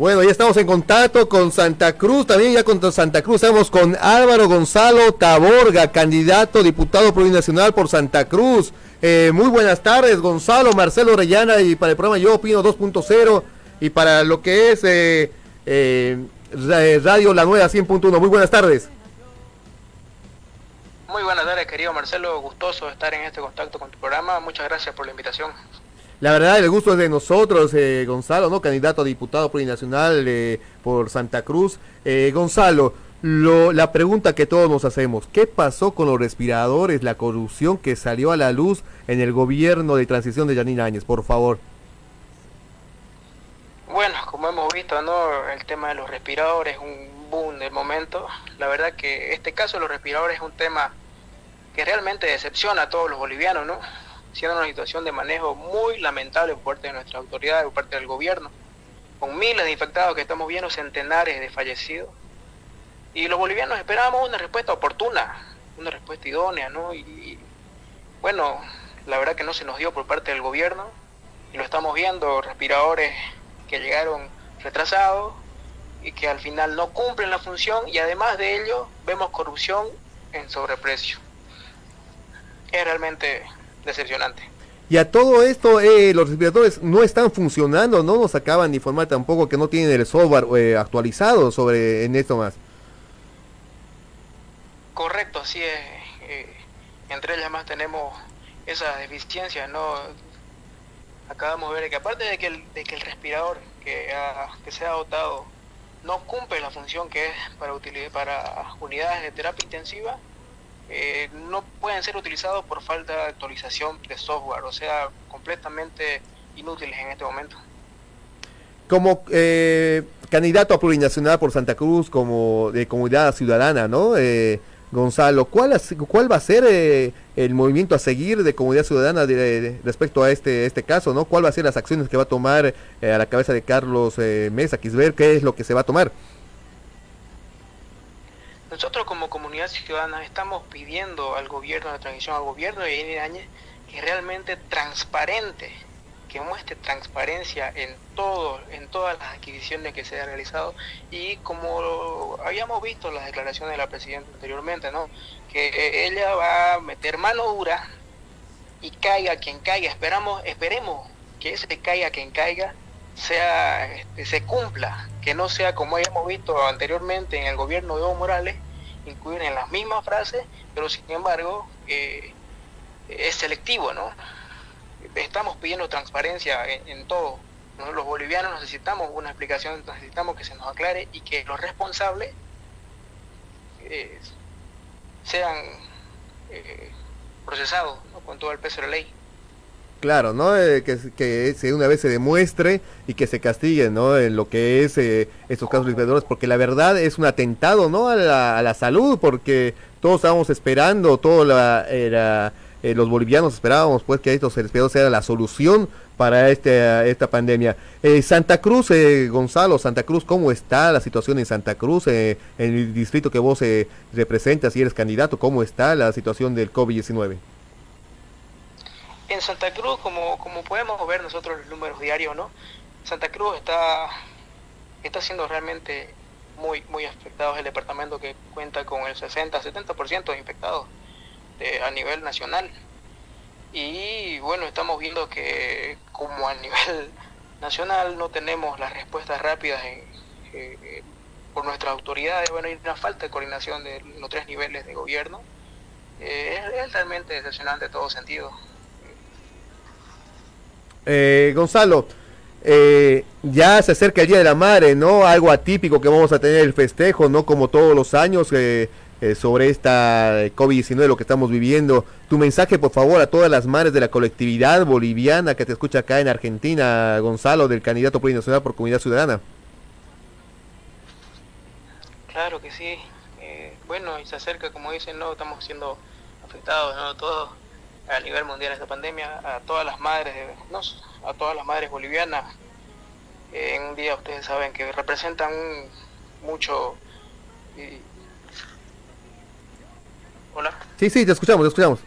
Bueno, ya estamos en contacto con Santa Cruz, también ya con Santa Cruz estamos con Álvaro Gonzalo Taborga, candidato diputado plurinacional por Santa Cruz. Eh, muy buenas tardes, Gonzalo, Marcelo Rellana y para el programa Yo Opino 2.0 y para lo que es eh, eh, Radio La Nueva 100.1. Muy buenas tardes. Muy buenas tardes, querido Marcelo. Gustoso estar en este contacto con tu programa. Muchas gracias por la invitación. La verdad, el gusto es de nosotros, eh, Gonzalo, ¿no? Candidato a diputado plurinacional eh, por Santa Cruz. Eh, Gonzalo, lo, la pregunta que todos nos hacemos, ¿qué pasó con los respiradores, la corrupción que salió a la luz en el gobierno de transición de Janine Áñez? Por favor. Bueno, como hemos visto, ¿no? El tema de los respiradores es un boom del momento. La verdad que este caso de los respiradores es un tema que realmente decepciona a todos los bolivianos, ¿no? Siendo una situación de manejo muy lamentable por parte de nuestras autoridades, por parte del gobierno, con miles de infectados que estamos viendo, centenares de fallecidos. Y los bolivianos esperábamos una respuesta oportuna, una respuesta idónea, ¿no? Y, bueno, la verdad que no se nos dio por parte del gobierno, y lo estamos viendo, respiradores que llegaron retrasados y que al final no cumplen la función y además de ello vemos corrupción en sobreprecio. Es realmente decepcionante. Y a todo esto, eh, los respiradores no están funcionando, no nos acaban de informar tampoco que no tienen el software eh, actualizado sobre en esto más. Correcto, así es. Eh, entre ellas más tenemos esa deficiencia, ¿no? Acabamos de ver que aparte de que el, de que el respirador que, que se ha dotado no cumple la función que es para, para unidades de terapia intensiva, eh, no pueden ser utilizados por falta de actualización de software, o sea, completamente inútiles en este momento. Como eh, candidato a plurinacional por Santa Cruz, como de comunidad ciudadana, ¿no? Eh, Gonzalo, ¿cuál, ¿cuál va a ser el movimiento a seguir de comunidad ciudadana respecto a este este caso, ¿no? ¿Cuál va a ser las acciones que va a tomar a la cabeza de Carlos Mesa Quisber? ¿Qué es lo que se va a tomar? Nosotros como comunidad ciudadana estamos pidiendo al gobierno, a la transición al gobierno de Yanir que realmente transparente, que muestre transparencia en todo, en todas las adquisiciones que se han realizado. Y como habíamos visto las declaraciones de la presidenta anteriormente, ¿no? que ella va a meter mano dura y caiga quien caiga, esperamos, esperemos que ese caiga quien caiga sea este, se cumpla, que no sea como hayamos visto anteriormente en el gobierno de Evo Morales, incluir en las mismas frases, pero sin embargo eh, es selectivo, ¿no? Estamos pidiendo transparencia en, todo. Los bolivianos necesitamos una explicación, necesitamos que se nos aclare y que los responsables eh, sean eh, procesados con todo el peso de la ley. Claro, ¿no? Eh, que, que una vez se demuestre y que se castigue, ¿no? En lo que es eh, estos casos de porque la verdad es un atentado, ¿no? A la, salud, porque todos estábamos esperando, todos la, eh, los bolivianos esperábamos, pues, que estos respiradores sea la solución para este, esta pandemia. Santa Cruz, Gonzalo, Santa Cruz, ¿cómo está la situación en Santa Cruz, en el distrito que vos representas y eres candidato? ¿Cómo está la situación del COVID-19? En Santa Cruz, como, podemos ver nosotros los números diarios, ¿no? Santa Cruz está, está siendo realmente muy, muy afectado. el departamento que cuenta con el 60-70% de infectados a nivel nacional. Y bueno, estamos viendo que como a nivel nacional no tenemos las respuestas rápidas por nuestras autoridades, bueno, hay una falta de coordinación de los tres niveles de gobierno. Eh, es, es, realmente decepcionante en todo sentido. Eh, Gonzalo, eh, ya se acerca el Día de la Madre, ¿no? Algo atípico que vamos a tener el festejo, ¿no? Como todos los años eh, sobre esta COVID-19, lo que estamos viviendo. Tu mensaje, por favor, a todas las madres de la colectividad boliviana que te escucha acá en Argentina, Gonzalo, del candidato plurinacional por Comunidad Ciudadana. Claro que sí. bueno, y se acerca, como dicen, ¿no? Estamos siendo afectados, ¿no? Todos a nivel mundial esta pandemia, a todas las madres, no, a todas las madres bolivianas. en un día ustedes saben que representan mucho. Hola. Sí, sí, te escuchamos, te escuchamos.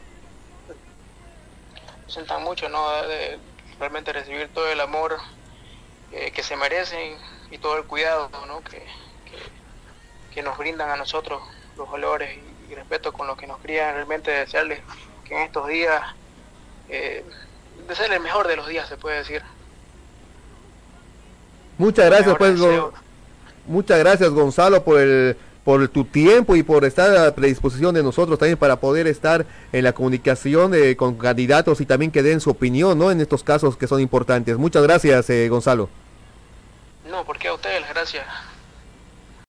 Representan mucho, ¿no? De realmente recibir todo el amor eh, que se merecen y todo el cuidado ¿no? que, que, nos brindan a nosotros los valores y, respeto con los que nos crían, realmente desearles que en estos días, eh, desearles el mejor de los días, se puede decir. Muchas gracias, pues, muchas gracias Gonzalo por el por tu tiempo y por estar a predisposición de nosotros también para poder estar en la comunicación eh, con candidatos y también que den su opinión ¿no? en estos casos que son importantes. Muchas gracias, eh, Gonzalo. No, porque a ustedes gracias.